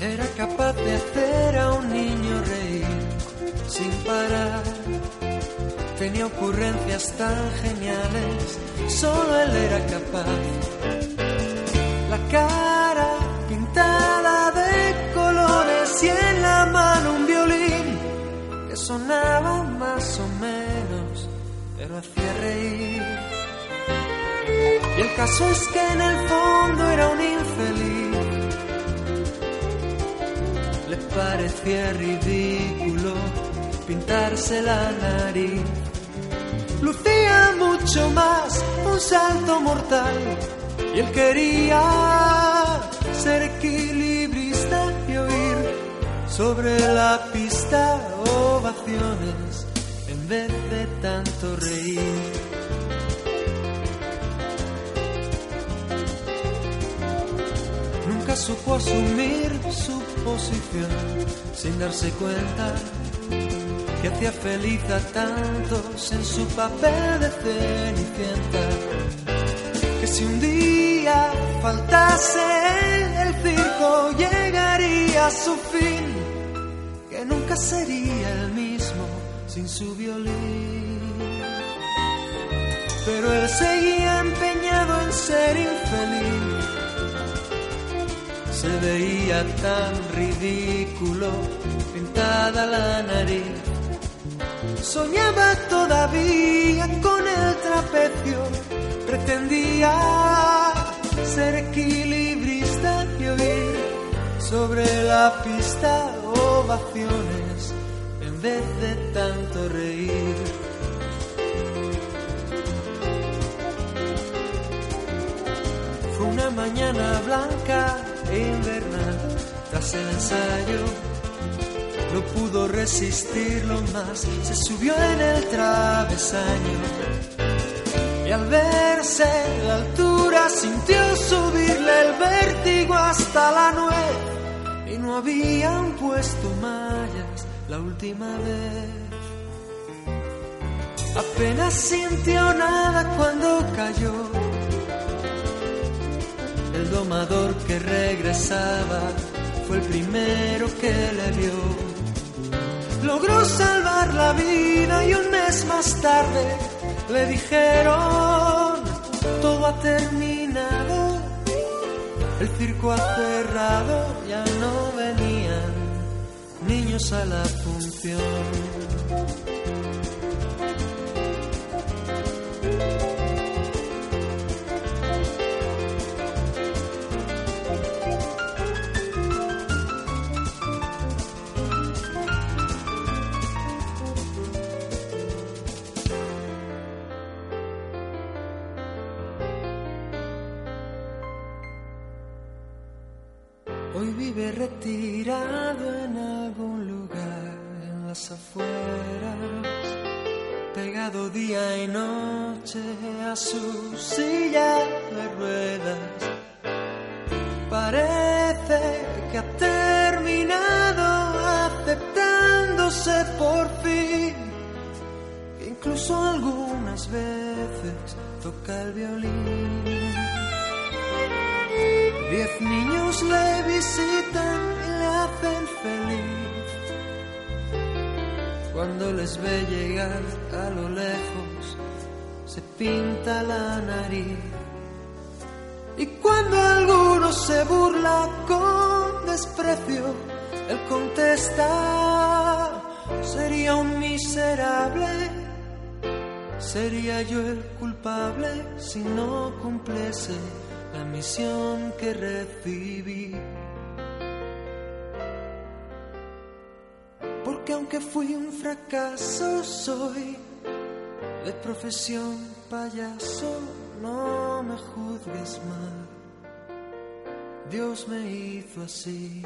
Era capaz de hacer a un niño reír sin parar. Tenía ocurrencias tan geniales, solo él era capaz. La cara pintada de colores y en la mano un violín que sonaba más o menos, pero hacía reír. Y el caso es que en el fondo era un infeliz. Parecía ridículo pintarse la nariz. Lucía mucho más un salto mortal. Y él quería ser equilibrista y oír sobre la pista ovaciones en vez de tanto reír. Nunca supo asumir su posición sin darse cuenta que hacía feliz a tantos en su papel de cenicienta. Que si un día faltase el circo llegaría a su fin, que nunca sería el mismo sin su violín. Pero él seguía empeñado en ser infeliz se veía tan ridículo pintada la nariz. Soñaba todavía con el trapecio, pretendía ser equilibrista y oír sobre la pista ovaciones en vez de tanto reír. Fue una mañana blanca tras el ensayo no pudo resistirlo más, se subió en el travesaño y al verse en la altura sintió subirle el vértigo hasta la nuez. Y no habían puesto mallas la última vez. Apenas sintió nada cuando cayó. El domador que regresaba fue el primero que le vio. Logró salvar la vida y un mes más tarde le dijeron, todo ha terminado, el circo ha cerrado, ya no venían niños a la función. Hoy vive retirado en algún lugar en las afueras, pegado día y noche a su silla de ruedas. Parece que ha terminado aceptándose por fin, que incluso algunas veces toca el violín. Diez niños le visitan y le hacen feliz. Cuando les ve llegar a lo lejos, se pinta la nariz. Y cuando alguno se burla con desprecio, él contesta, sería un miserable. Sería yo el culpable si no cumpliese la misión que recibí. Porque aunque fui un fracaso, soy de profesión payaso, no me juzgues mal. Dios me hizo así.